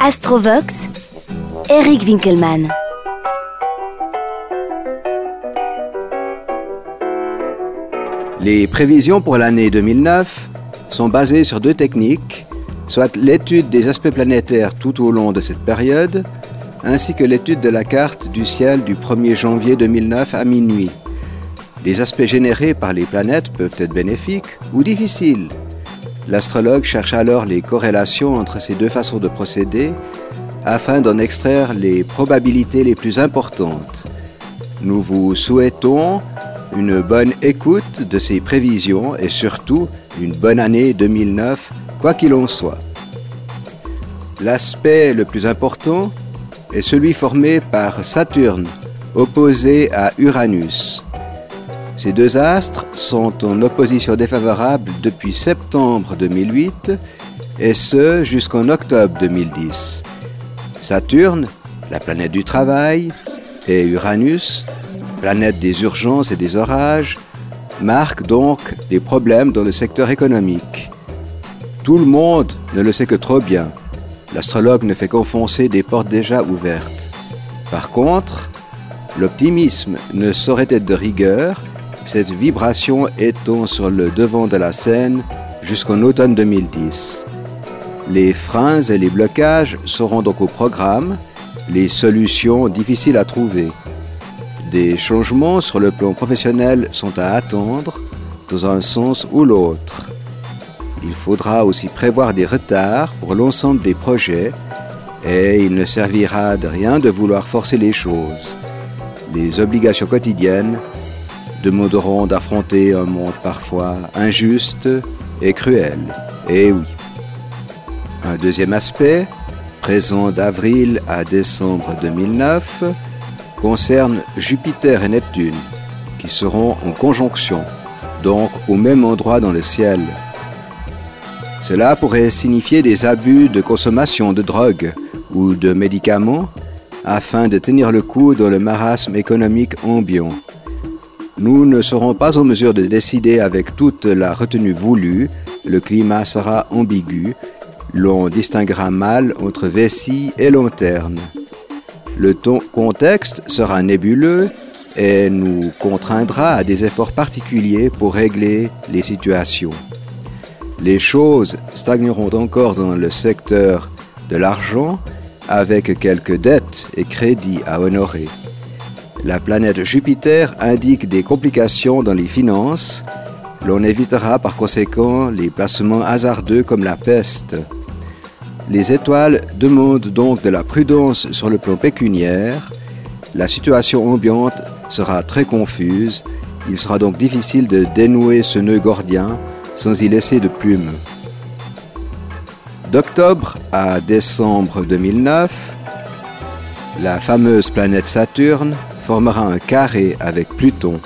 Astrovox, Eric Winkelmann. Les prévisions pour l'année 2009 sont basées sur deux techniques, soit l'étude des aspects planétaires tout au long de cette période, ainsi que l'étude de la carte du ciel du 1er janvier 2009 à minuit. Les aspects générés par les planètes peuvent être bénéfiques ou difficiles. L'astrologue cherche alors les corrélations entre ces deux façons de procéder afin d'en extraire les probabilités les plus importantes. Nous vous souhaitons une bonne écoute de ces prévisions et surtout une bonne année 2009, quoi qu'il en soit. L'aspect le plus important est celui formé par Saturne, opposé à Uranus. Ces deux astres sont en opposition défavorable depuis septembre 2008 et ce jusqu'en octobre 2010. Saturne, la planète du travail, et Uranus, planète des urgences et des orages, marquent donc des problèmes dans le secteur économique. Tout le monde ne le sait que trop bien. L'astrologue ne fait qu'enfoncer des portes déjà ouvertes. Par contre, l'optimisme ne saurait être de rigueur, cette vibration étant sur le devant de la scène jusqu'en automne 2010. Les freins et les blocages seront donc au programme, les solutions difficiles à trouver. Des changements sur le plan professionnel sont à attendre dans un sens ou l'autre. Il faudra aussi prévoir des retards pour l'ensemble des projets et il ne servira de rien de vouloir forcer les choses. Les obligations quotidiennes demanderont d'affronter un monde parfois injuste et cruel. Et oui. Un deuxième aspect, présent d'avril à décembre 2009, concerne Jupiter et Neptune, qui seront en conjonction, donc au même endroit dans le ciel. Cela pourrait signifier des abus de consommation de drogue ou de médicaments afin de tenir le coup dans le marasme économique ambiant. Nous ne serons pas en mesure de décider avec toute la retenue voulue, le climat sera ambigu, l'on distinguera mal entre vessie et lanterne. Le contexte sera nébuleux et nous contraindra à des efforts particuliers pour régler les situations. Les choses stagneront encore dans le secteur de l'argent avec quelques dettes et crédits à honorer. La planète Jupiter indique des complications dans les finances. L'on évitera par conséquent les placements hasardeux comme la peste. Les étoiles demandent donc de la prudence sur le plan pécuniaire. La situation ambiante sera très confuse. Il sera donc difficile de dénouer ce nœud gordien sans y laisser de plume. D'octobre à décembre 2009, la fameuse planète Saturne formera un carré avec Pluton.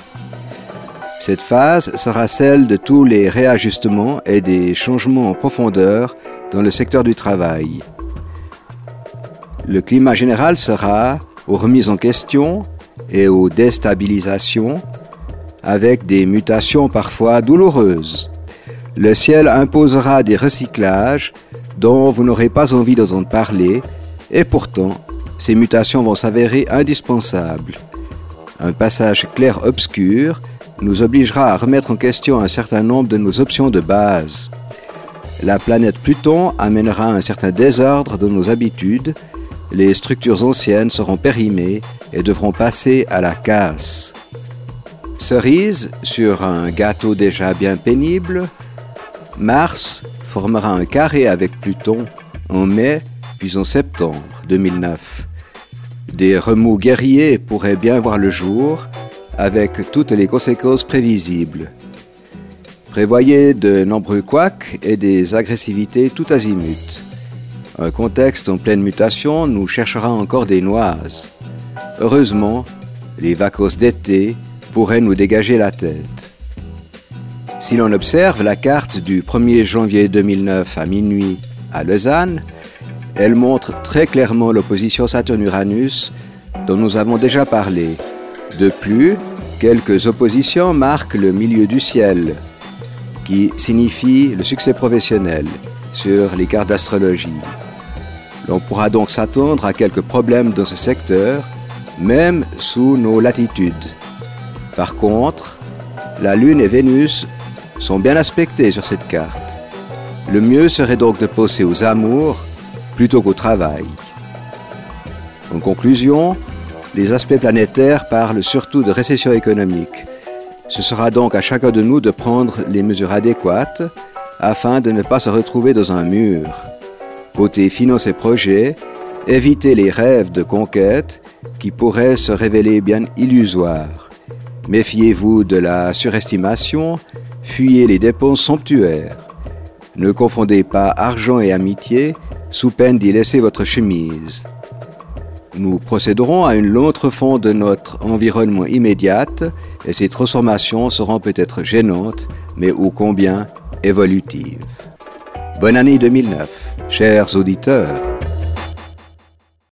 Cette phase sera celle de tous les réajustements et des changements en profondeur dans le secteur du travail. Le climat général sera aux remises en question et aux déstabilisations avec des mutations parfois douloureuses. Le ciel imposera des recyclages dont vous n'aurez pas envie d'entendre parler et pourtant ces mutations vont s'avérer indispensables. Un passage clair-obscur nous obligera à remettre en question un certain nombre de nos options de base. La planète Pluton amènera un certain désordre dans nos habitudes, les structures anciennes seront périmées et devront passer à la casse. Cerise sur un gâteau déjà bien pénible, Mars formera un carré avec Pluton en mai puis en septembre 2009. Des remous guerriers pourraient bien voir le jour avec toutes les conséquences prévisibles. Prévoyez de nombreux couacs et des agressivités tout azimut. Un contexte en pleine mutation nous cherchera encore des noises. Heureusement, les vacances d'été pourraient nous dégager la tête. Si l'on observe la carte du 1er janvier 2009 à minuit à Lausanne, elle montre très clairement l'opposition Saturne-Uranus dont nous avons déjà parlé. De plus, quelques oppositions marquent le milieu du ciel, qui signifie le succès professionnel sur les cartes d'astrologie. L'on pourra donc s'attendre à quelques problèmes dans ce secteur, même sous nos latitudes. Par contre, la Lune et Vénus sont bien aspectés sur cette carte. Le mieux serait donc de penser aux amours plutôt qu'au travail. En conclusion, les aspects planétaires parlent surtout de récession économique. Ce sera donc à chacun de nous de prendre les mesures adéquates afin de ne pas se retrouver dans un mur. Côté finances et projets, évitez les rêves de conquête qui pourraient se révéler bien illusoires. Méfiez-vous de la surestimation, fuyez les dépenses somptuaires. Ne confondez pas argent et amitié sous peine d'y laisser votre chemise. Nous procéderons à une longue refonte de notre environnement immédiat et ces transformations seront peut-être gênantes, mais ô combien évolutives. Bonne année 2009, chers auditeurs.